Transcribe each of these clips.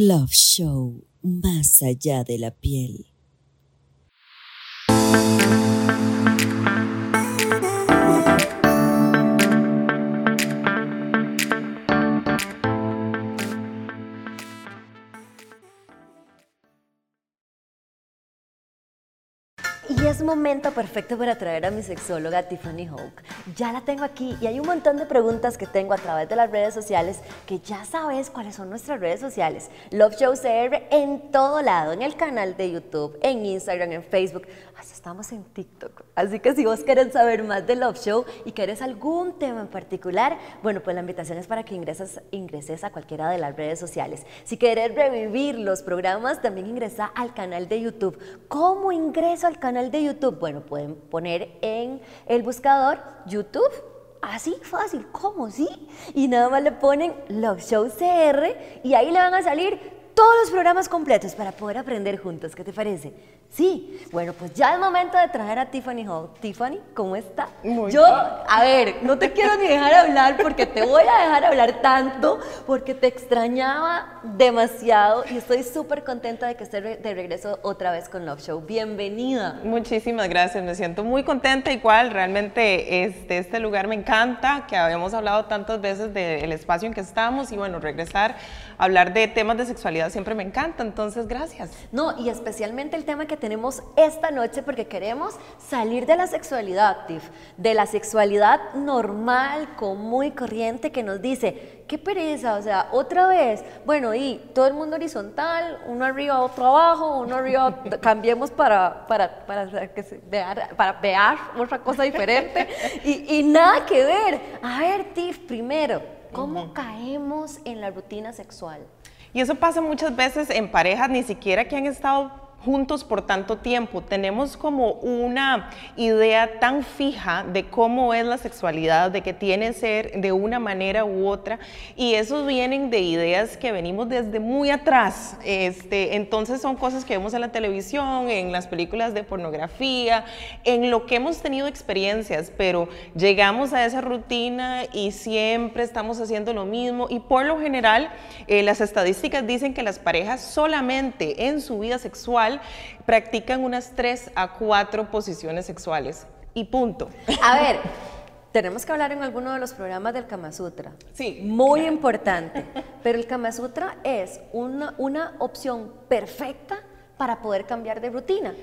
Love Show, más allá de la piel. Es momento perfecto para traer a mi sexóloga Tiffany Hawk. Ya la tengo aquí y hay un montón de preguntas que tengo a través de las redes sociales que ya sabes cuáles son nuestras redes sociales. Love Show CR en todo lado, en el canal de YouTube, en Instagram, en Facebook, hasta estamos en TikTok. Así que si vos querés saber más de Love Show y querés algún tema en particular, bueno, pues la invitación es para que ingreses, ingreses a cualquiera de las redes sociales. Si querés revivir los programas, también ingresa al canal de YouTube. ¿Cómo ingreso al canal de YouTube? Bueno, pueden poner en el buscador YouTube. Así fácil, ¿cómo? Sí. Y nada más le ponen Love Show CR y ahí le van a salir todos los programas completos para poder aprender juntos. ¿Qué te parece? Sí. Bueno, pues ya es momento de traer a Tiffany Hall. Tiffany, ¿cómo está? Muy Yo, a ver, no te quiero ni dejar hablar porque te voy a dejar hablar tanto porque te extrañaba demasiado y estoy súper contenta de que estés de regreso otra vez con Love Show. Bienvenida. Muchísimas gracias, me siento muy contenta igual, realmente este, este lugar me encanta, que habíamos hablado tantas veces del espacio en que estamos y bueno, regresar a hablar de temas de sexualidad siempre me encanta, entonces gracias. No, y especialmente el tema que tenemos esta noche porque queremos salir de la sexualidad, Tiff, de la sexualidad normal, común y corriente que nos dice, qué pereza, o sea, otra vez, bueno, y todo el mundo horizontal, uno arriba, otro abajo, uno arriba, cambiemos para, para, para, que se vear- para ver otra cosa diferente y, y nada que ver. A ver, Tiff, primero, ¿cómo caemos en la rutina sexual? Y eso pasa muchas veces en parejas, ni siquiera que han estado juntos por tanto tiempo. Tenemos como una idea tan fija de cómo es la sexualidad, de que tiene ser de una manera u otra, y esos vienen de ideas que venimos desde muy atrás. Este, entonces son cosas que vemos en la televisión, en las películas de pornografía, en lo que hemos tenido experiencias, pero llegamos a esa rutina y siempre estamos haciendo lo mismo y por lo general eh, las estadísticas dicen que las parejas solamente en su vida sexual practican unas 3 a 4 posiciones sexuales y punto. A ver, tenemos que hablar en alguno de los programas del Kama Sutra. Sí, Muy importante. Pero el Kama Sutra es una, una opción perfecta para poder cambiar de rutina.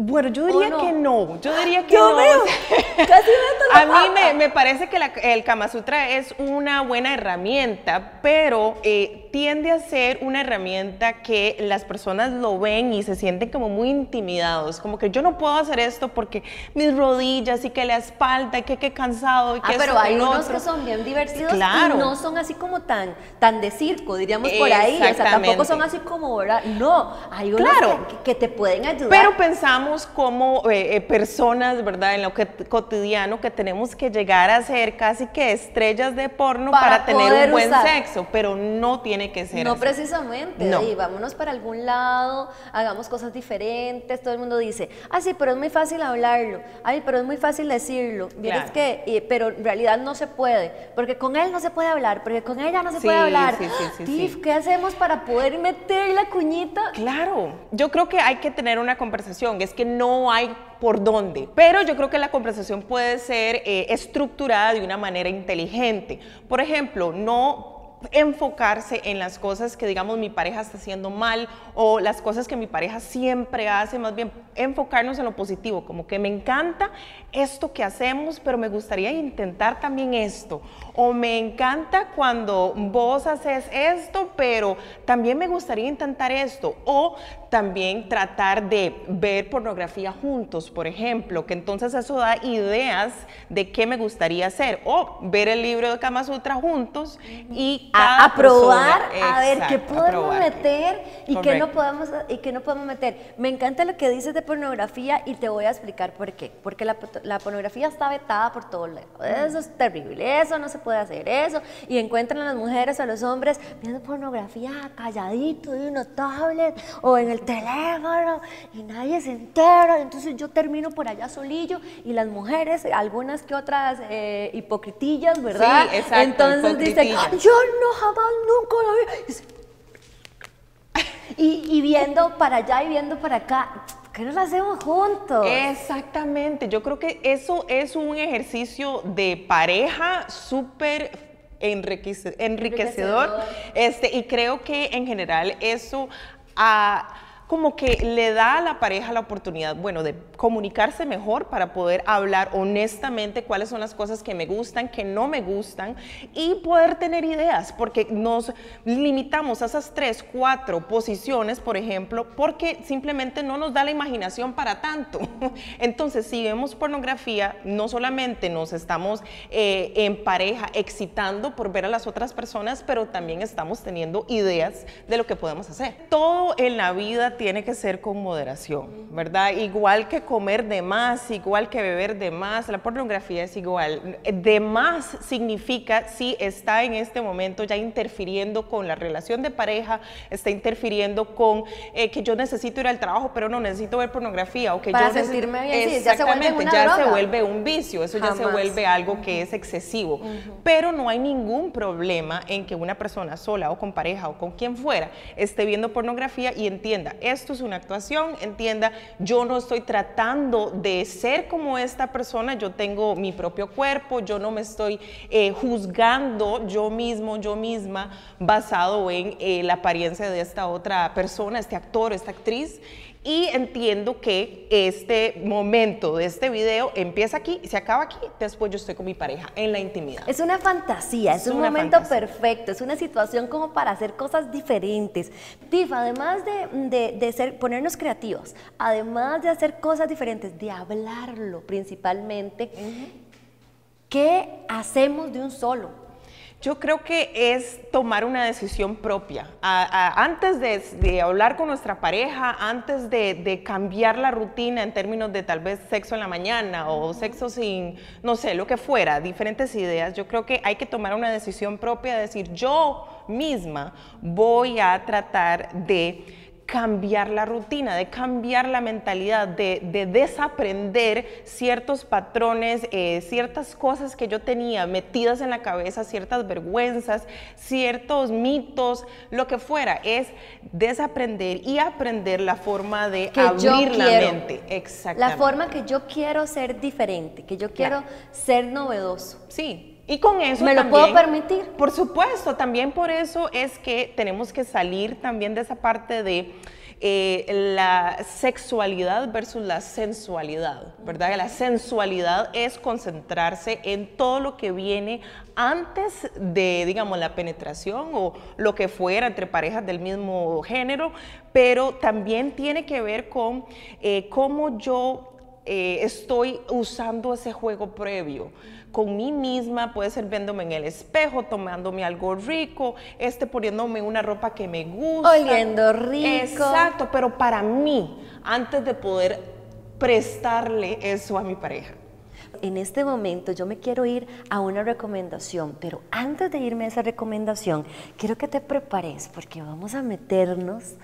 Bueno, yo diría que no, yo diría que Yo no. veo, casi la A mí me, me parece que la- el Kama Sutra es una buena herramienta, pero eh, tiende a ser una herramienta que las personas lo ven y se sienten como muy intimidados, como que yo no puedo hacer esto porque mis rodillas y que la espalda y que qué cansado y que Ah, pero hay unos otro. que son bien divertidos Claro. y no son así como tan, tan de circo, diríamos por ahí. O sea, tampoco son así como, ¿verdad? No, hay unos Claro. que, que te pueden ayudar. Pero pensamos como eh, eh, personas, ¿verdad? En lo que, cotidiano que tenemos que llegar a ser casi que estrellas de porno Para para, tener un buen usar. sexo, pero no tiene que ser No así. precisamente, No. y vámonos para algún lado, hagamos cosas diferentes, todo el mundo dice, ah, sí, pero es muy fácil hablarlo, ay, pero es muy fácil decirlo, Claro. que, pero en realidad no se puede, porque con él no se puede hablar, porque con ella no se Sí, puede hablar. sí, sí, sí, Tiff, sí. ¿qué hacemos para poder meter la cuñita? Claro, yo creo que hay que tener una conversación, es que no hay por dónde, pero yo creo que la conversación puede ser eh, estructurada de una manera inteligente. Por ejemplo, no enfocarse en las cosas que digamos mi pareja está haciendo mal o las cosas que mi pareja siempre hace, más bien enfocarnos en lo positivo, como que me encanta esto que hacemos, pero me gustaría intentar también esto. O me encanta cuando vos haces esto, pero también me gustaría intentar esto. O también tratar de ver pornografía juntos, por ejemplo, que entonces eso da ideas de qué me gustaría hacer. O ver el libro de Kama Sutra juntos y A, cada a probar, persona- a ver qué podemos meter y qué no podemos y qué no podemos meter. Me encanta lo que dices de pornografía y te voy a explicar por qué. Porque la pornografía está vetada por todos lados. Eso es terrible, eso no se puede hacer eso. Y encuentran a las mujeres o a los hombres viendo pornografía calladito en una tablet o en el teléfono y nadie se entera. Entonces yo termino por allá solillo y las mujeres, algunas que otras eh, hipocritillas, ¿verdad? Sí, exacto, Entonces dicen, yo no jamás, nunca la vi. Y viendo para allá y viendo para acá, ¿qué no lo hacemos juntos? Exactamente, yo creo que eso es un ejercicio de pareja súper enriquecedor, enriquecedor, este, y creo que en general eso... a como que le da a la pareja la oportunidad, bueno, de comunicarse mejor para poder hablar honestamente cuáles son las cosas que me gustan, que no me gustan y poder tener ideas, porque nos limitamos a esas tres, cuatro posiciones, por ejemplo, porque simplemente no nos da la imaginación para tanto. Entonces, si vemos pornografía, no solamente nos estamos eh, en pareja excitando por ver a las otras personas, pero también estamos teniendo ideas de lo que podemos hacer. Todo en la vida tiene que ser con moderación, ¿verdad? Igual que comer de más, igual que beber de más, la pornografía es igual. De más significa si está en este momento ya interfiriendo con la relación de pareja, está interfiriendo con eh, que yo necesito ir al trabajo, pero no necesito ver pornografía o que Para yo sentirme bien, Exactamente, sí, ya se vuelve una ya droga. se vuelve un vicio, eso ya se vuelve algo que es excesivo. Pero no hay ningún problema en que una persona sola o con pareja o con quien fuera esté viendo pornografía y entienda, esto es una actuación, entienda, yo no estoy tratando de ser como esta persona, yo tengo mi propio cuerpo, yo no me estoy eh, juzgando yo mismo, yo misma, basado en eh, la apariencia de esta otra persona, este actor, esta actriz. Y entiendo que este momento de este video empieza aquí y se acaba aquí. Después yo estoy con mi pareja en la intimidad. Es una fantasía, es, Es un momento fantasía. perfecto, es una situación como para hacer cosas diferentes. Tiff, además de, de- de ser, ponernos creativos, además de hacer cosas diferentes, de hablarlo principalmente, ¿qué hacemos de un solo? Yo creo que es tomar una decisión propia. A- a- antes de, de hablar con nuestra pareja, antes de, de cambiar la rutina en términos de tal vez sexo en la mañana o sexo sin, no sé, lo que fuera, diferentes ideas, yo creo que hay que tomar una decisión propia, de decir, yo misma voy a tratar de cambiar la rutina, de cambiar la mentalidad, de, de desaprender ciertos patrones, eh, ciertas cosas que yo tenía metidas en la cabeza, ciertas vergüenzas, ciertos mitos, lo que fuera, es desaprender y aprender la forma de Que abrir la mente. La Exactamente. forma que yo quiero ser diferente, que yo quiero Claro. ser novedoso. Sí. Y con eso ¿Me lo también- puedo permitir? Por supuesto, también por eso es que tenemos que salir también de esa parte de eh, la sexualidad versus la sensualidad, ¿verdad? La sensualidad es concentrarse en todo lo que viene antes de, digamos, la penetración o lo que fuera entre parejas del mismo género, pero también tiene que ver con eh, cómo yo eh, estoy usando ese juego previo con mí misma, puede ser viéndome en el espejo, tomándome algo rico, este poniéndome una ropa que me gusta. Oliendo rico. Exacto, pero para mí, antes de poder prestarle eso a mi pareja. En este momento yo me quiero ir a una recomendación, pero antes de irme a esa recomendación, quiero que te prepares porque vamos a meternos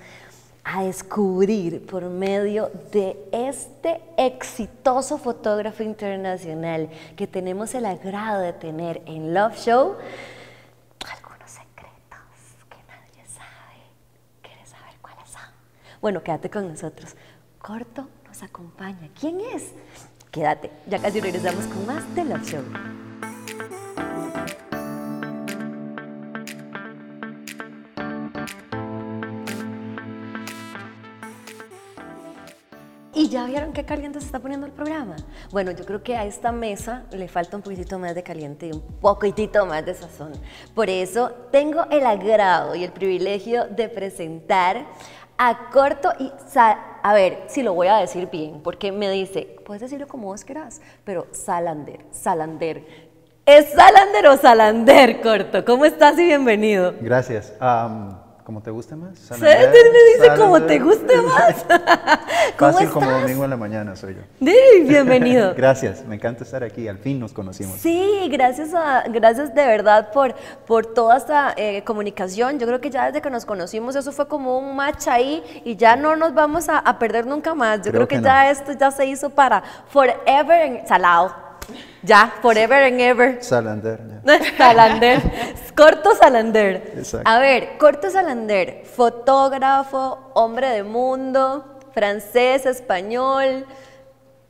a descubrir por medio de este exitoso fotógrafo internacional que tenemos el agrado de tener en Love Show algunos secretos que nadie sabe. ¿Quieres saber cuáles son? Bueno, quédate con nosotros. Corto nos acompaña. ¿Quién es? Quédate, ya casi regresamos con más de Love Show. Ya vieron qué caliente se está poniendo el programa? Bueno, yo creo que a esta mesa le falta un poquitito más de caliente y un poquitito más de sazón. Por eso tengo el agrado y el privilegio de presentar a Corto y a ver si lo voy a decir bien, porque me dice, puedes decirlo como vos querás, pero Salander, Salander. ¿Es Salander o Salander, Corto? ¿Cómo estás y bienvenido? Gracias. ¿Cómo te guste más? Salander me dice como te guste más. ¿Cómo Fácil como domingo en la mañana soy yo. Sí, bienvenido. Gracias, me encanta estar aquí. Al fin nos conocimos. Sí, gracias, a, gracias de verdad por, por toda esta eh, comunicación. Yo creo que ya desde que nos conocimos eso fue como un match ahí y ya no nos vamos a, a perder nunca más. Yo creo, Creo que, que ya esto ya se hizo para forever en salado. Ya, forever and ever. Salander. ya. Salander. Corto Salander. Exacto. A ver, Corto Salander, fotógrafo, hombre de mundo, francés, español.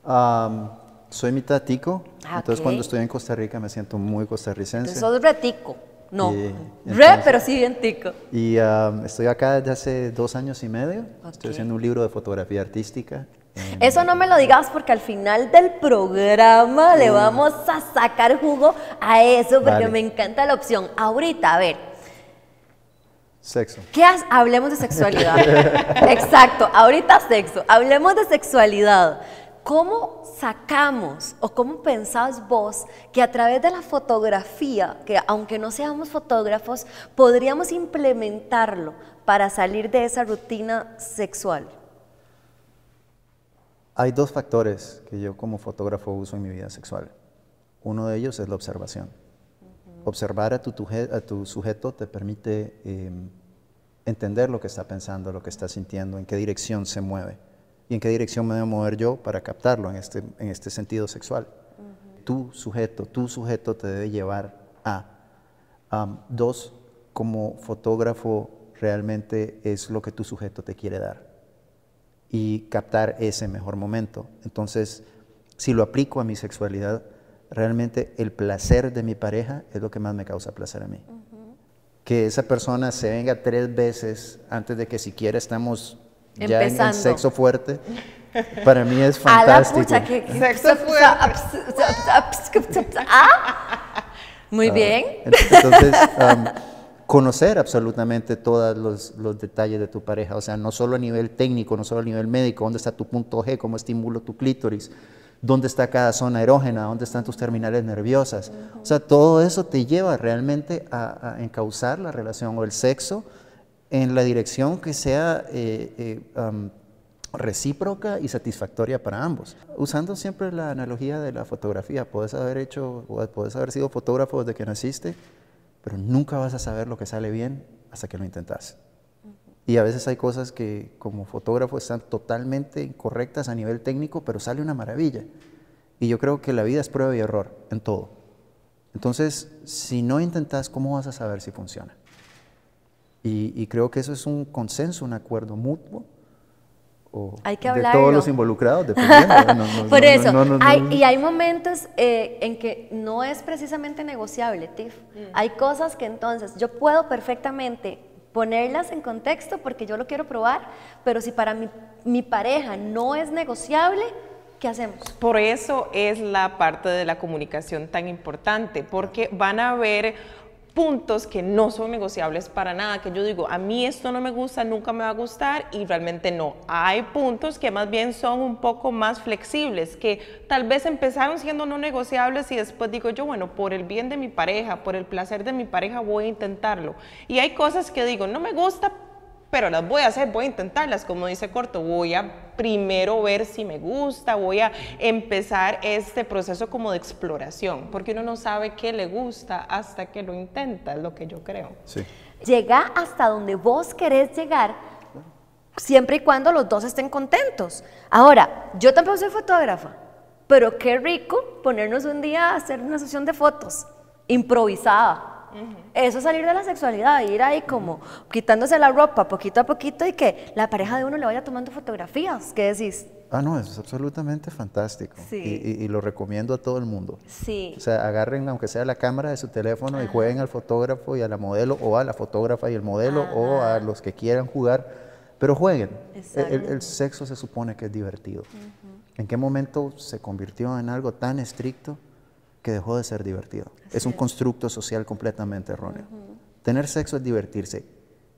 Am, soy mitad tico, Ah, entonces cuando estoy en Costa Rica me siento muy costarricense. Sos retico. No, Y re, entonces- pero sí bien tico. Y am, estoy acá desde hace dos años y medio. Estoy haciendo un libro de fotografía artística. En- Eso no me lo digas porque al final del programa le vamos a sacar jugo a eso porque Vale. me encanta la opción. Ahorita, a ver, Sexo. ¿qué has- Hablemos de sexualidad. Exacto, ahorita sexo. Hablemos de sexualidad. ¿Cómo sacamos o cómo pensás vos que a través de la fotografía, que aunque no seamos fotógrafos, podríamos implementarlo para salir de esa rutina sexual? Hay dos factores que yo como fotógrafo uso en mi vida sexual. Uno de ellos es la observación. Observar a tu, tuje- a tu sujeto te permite eh, entender lo que está pensando, lo que está sintiendo, en qué dirección se mueve y en qué dirección me debo mover yo para captarlo en este, en este sentido sexual. Tu sujeto, tu sujeto te debe llevar a. Dos, como fotógrafo realmente es lo que tu sujeto te quiere dar y captar ese mejor momento. Entonces, si lo aplico a mi sexualidad, realmente el placer de mi pareja es lo que más me causa placer a mí. Que esa persona se venga tres veces antes de que siquiera estamos ya en, sexo fuerte, para mí es A la fantástico. pucha, que... que- Sexo Ah. Muy bien. Entonces, am, conocer absolutamente todos los, los detalles de tu pareja, o sea, no solo a nivel técnico, no solo a nivel médico, dónde está tu punto G, cómo estimulo tu clítoris, dónde está cada zona erógena, dónde están tus terminales nerviosas. O sea, todo eso te lleva realmente a, a encauzar la relación o el sexo en la dirección que sea eh, eh, recíproca y satisfactoria para ambos. Usando siempre la analogía de la fotografía, puedes haber hecho, puedes haber sido fotógrafo desde que naciste, pero nunca vas a saber lo que sale bien hasta que lo intentas. Y a veces hay cosas que como fotógrafo están totalmente incorrectas a nivel técnico, pero sale una maravilla. Y yo creo que la vida es prueba y error en todo. Entonces, si no intentas, ¿cómo vas a saber si funciona? Y, y creo que eso es un consenso, un acuerdo mutuo. O Hay que de hablarlo. todos los involucrados, dependiendo. No, no, Por no, eso, no, no, no, hay- no. y hay momentos eh, en que no es precisamente negociable, Tiff. Hay cosas que entonces yo puedo perfectamente ponerlas en contexto porque yo lo quiero probar, pero si para mi, mi pareja no es negociable, ¿qué hacemos? Por eso es la parte de la comunicación tan importante, porque van a haber puntos que no son negociables para nada, que yo digo, a mí esto no me gusta, nunca me va a gustar y realmente no. Hay puntos que más bien son un poco más flexibles, que tal vez empezaron siendo no negociables y después digo yo, bueno, por el bien de mi pareja, por el placer de mi pareja voy a intentarlo. Y hay cosas que digo, no me gusta, pero las voy a hacer, voy a intentarlas, como dice Corto, voy a primero ver si me gusta, voy a empezar este proceso como de exploración, porque uno no sabe qué le gusta hasta que lo intenta, es lo que yo creo. Sí. Llega hasta donde vos querés llegar, siempre y cuando los dos estén contentos. Ahora, yo tampoco soy fotógrafa, pero qué rico ponernos un día a hacer una sesión de fotos improvisada. Eso es salir de la sexualidad, ir ahí como quitándose la ropa poquito a poquito y que la pareja de uno le vaya tomando fotografías. ¿Qué decís? Ah, no, eso es absolutamente fantástico. Sí. Y, y- y lo recomiendo a todo el mundo. Sí. O sea, agarren, aunque sea la cámara de su teléfono, y jueguen al fotógrafo y a la modelo, o a la fotógrafa y el modelo, o a los que quieran jugar, pero jueguen. El, el- el sexo se supone que es divertido. ¿En qué momento se convirtió en algo tan estricto que dejó de ser divertido? es un constructo social completamente erróneo. Tener sexo es divertirse.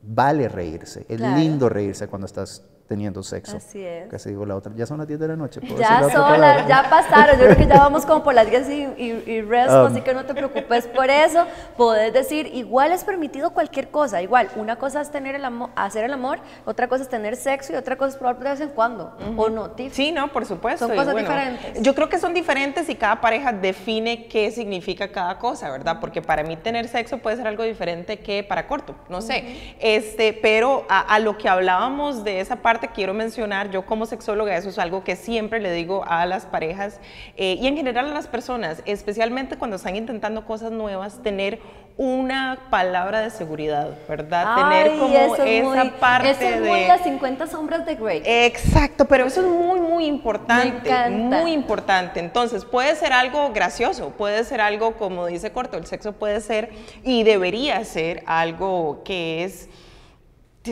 Vale reírse. Es Claro. lindo reírse cuando estás teniendo sexo. Así es. Casi digo la otra. Ya son las 10 de la noche. ¿puedo decir Ya la son las- ya pasaron, yo creo que ya vamos como por las 10 y, y, y resto, Um. así que no te preocupes por eso. Podés decir, igual es permitido cualquier cosa, igual, una cosa es tener el amor, hacer el amor, otra cosa es tener sexo y otra cosa es probar de vez en cuando, ¿o no, Tiff? Sí, no, por supuesto. Son y cosas diferentes. Yo creo que son diferentes y cada pareja define qué significa cada cosa, ¿verdad? Porque para mí tener sexo puede ser algo diferente que para corto, no sé. Este, pero a, a lo que hablábamos de esa parte parte quiero mencionar, yo como sexóloga, eso es algo que siempre le digo a las parejas eh, y en general a las personas, especialmente cuando están intentando cosas nuevas, tener una palabra de seguridad, ¿verdad? tener como esa parte eso es muy de... las 50 sombras de Grey. Exacto, pero eso es muy, muy importante. Me. Muy importante. Entonces, puede ser algo gracioso, puede ser algo, como dice Corto, el sexo puede ser y debería ser algo que es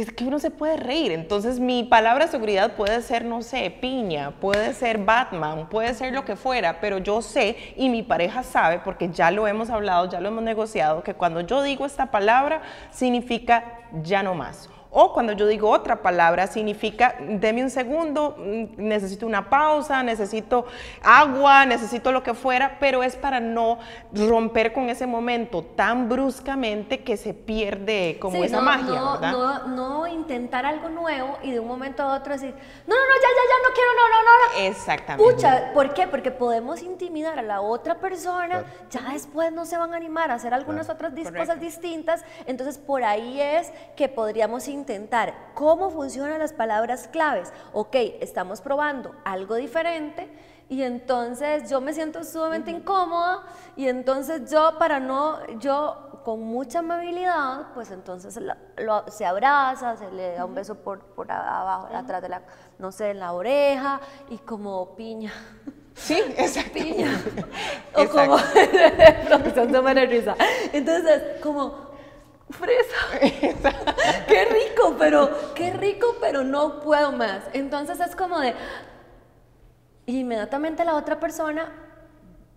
es que uno se puede reír. Entonces, mi palabra de seguridad puede ser, no sé, piña, puede ser Batman, puede ser lo que fuera, pero yo sé y mi pareja sabe, porque ya lo hemos hablado, ya lo hemos negociado, que cuando yo digo esta palabra significa ya no más. O cuando yo digo otra palabra, significa, deme un segundo, mm, necesito una pausa, necesito agua, necesito lo que fuera, pero es para no romper con ese momento tan bruscamente que se pierde como Sí, esa no, magia, no, ¿verdad? No, no intentar algo nuevo y de un momento a otro decir, no, no, no, ya, ya, ya, no quiero, no, no, no. no". Exactamente. Pucha, ¿por qué? Porque podemos intimidar a la otra persona, ya después no se van a animar a hacer algunas otras Correcto. cosas distintas, entonces por ahí es que podríamos intentar cómo funcionan las palabras claves. Ok, estamos probando algo diferente y entonces yo me siento sumamente incómoda y entonces yo para no, yo con mucha amabilidad, pues entonces la- lo- se abraza, se le da un beso por, por abajo, atrás de la, no sé, en la oreja y como piña. Sí, exacto. piña. o como, se me da risa. Entonces, como fresa. qué rico, pero qué rico, pero no puedo más. Entonces es como de inmediatamente la otra persona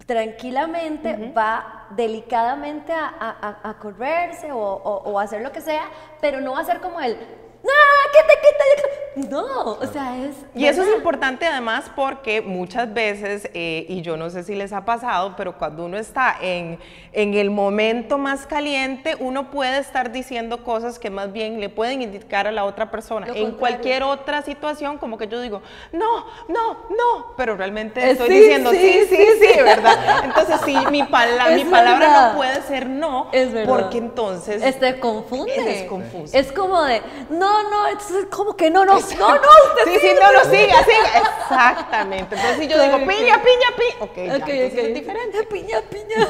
tranquilamente va delicadamente a, a- a- correrse o, o- o hacer lo que sea, pero no va a ser como el. ¿Qué te quita? No, o sea, es. Y eso es importante además porque muchas veces, eh, y yo no sé si les ha pasado, pero cuando uno está en, en el momento más caliente, uno puede estar diciendo cosas que más bien le pueden indicar a la otra persona. Lo en contrario. cualquier otra situación, como que yo digo, no, no, no, pero realmente Eh, estoy sí, diciendo sí, sí, sí, sí, sí, sí. ¿verdad? Entonces, sí, mi, pala- mi palabra verdad. no puede ser no, Es verdad. porque entonces... Este confunde. Es confuso. Es como de, no, no, es como que no, no, no, no, usted Sí, sí, no, no, siga, siga. Exactamente. Entonces, si yo digo piña, piña, piña. Ok, ya, Ok, entonces ok. es diferente. Piña, piña,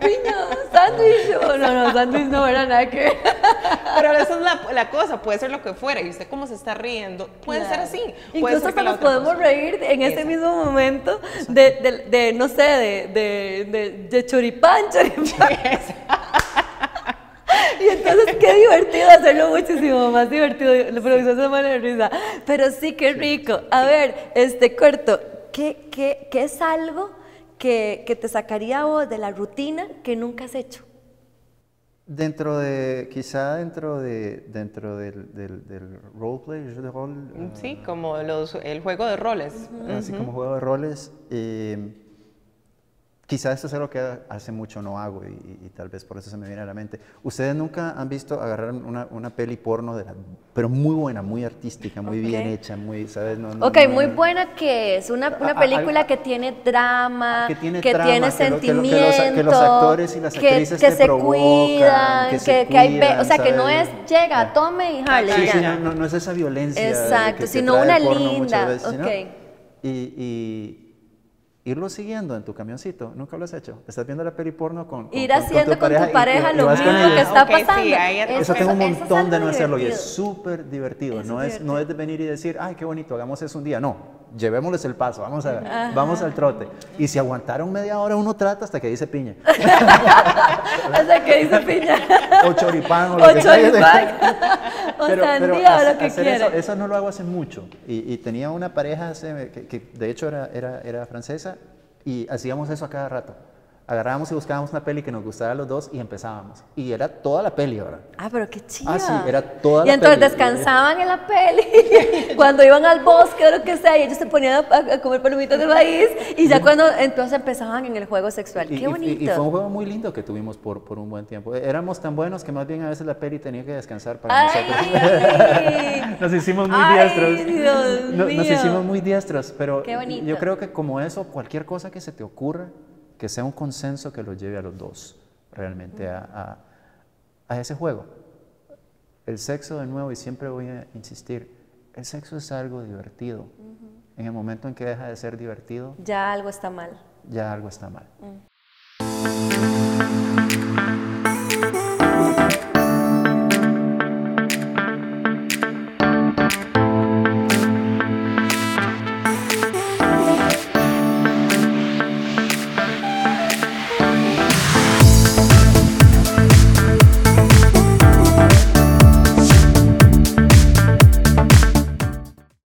piña, sándwich. No, no, sándwich no era nada que ver. Pero esa es la, la cosa, puede ser lo que fuera. Y usted cómo se está riendo, puede ser así. Puede Incluso hasta nos podemos reír en este mismo momento de, de, de, no sé, de, de, de, de choripán, choripán. Y entonces qué divertido hacerlo muchísimo más divertido. La producción se muere de risa. Pero sí, qué rico. A ver, este corto, ¿qué, qué, qué es algo que, que te sacaría a vos de la rutina que nunca has hecho? Dentro de, quizá dentro de, dentro del, del, del roleplay, de rol, eh, Sí, como los, el juego de roles. así como juego de roles, eh, quizá esto es algo que hace mucho no hago y, y- y tal vez por eso se me viene a la mente. ¿Ustedes nunca han visto agarrar una, una peli porno, de la- pero muy buena, muy artística, muy bien Ok. hecha, muy, ¿sabes? No- no- Ok, no- muy buena que es una, A- una a- película al- que tiene drama, que tiene, tiene trama, que lo- que lo- que los- sentimiento, que los actores y las que- actrices que se provocan, cuidan, que que, se que hay, o cuidan, sea, que no es ¿sabes? llega, tome y jale, Sí, sí, no, es esa violencia. Exacto, que- que sino una linda, veces, sino- ok. Y, y irlo siguiendo en tu camioncito, nunca lo has hecho. Estás viendo la peli porno con, con- Ir con- con haciendo con tu pareja y lo mismo que está pasando. Eso, Eso- tengo un es montón de no hacerlo y es súper divertido. Eso No es no es de venir y decir, ay, qué bonito, hagamos eso un día. No, llevémosles el paso, vamos, a, vamos al trote. Y si aguantaron media hora, uno trata hasta que dice piña. O sea, que dice piña. o choripán o lo O que sea. O sandía o hace- lo que hacer quiera. Eso, eso no lo hago hace mucho. Y, y tenía una pareja hace- que, que de hecho era, era, era francesa y hacíamos eso a cada rato. Agarrábamos y buscábamos una peli que nos gustara a los dos y empezábamos. Y era toda la peli ahora. Ah, pero qué chido. Ah, sí, era toda Y la entonces peli. descansaban en la peli, cuando iban al bosque o lo que sea, y ellos se ponían a, a comer palomitas de maíz, y ya cuando entonces empezaban en el juego sexual. Y, qué y- bonito. y fue un juego muy lindo que tuvimos por, por un buen tiempo. Éramos tan buenos que más bien a veces la peli tenía que descansar para Ay, nosotros. Nos hicimos muy Ay, diestros. Dios No- Nos mío. hicimos muy diestros, pero Qué bonito. yo creo que como eso, cualquier cosa que se te ocurra, que sea un consenso que los lleve a los dos realmente a, ese juego. El sexo, de nuevo, y siempre voy a insistir, el sexo es algo divertido. Uh -huh. En el momento en que deja de ser divertido, ya algo está mal. Ya algo está mal. Uh.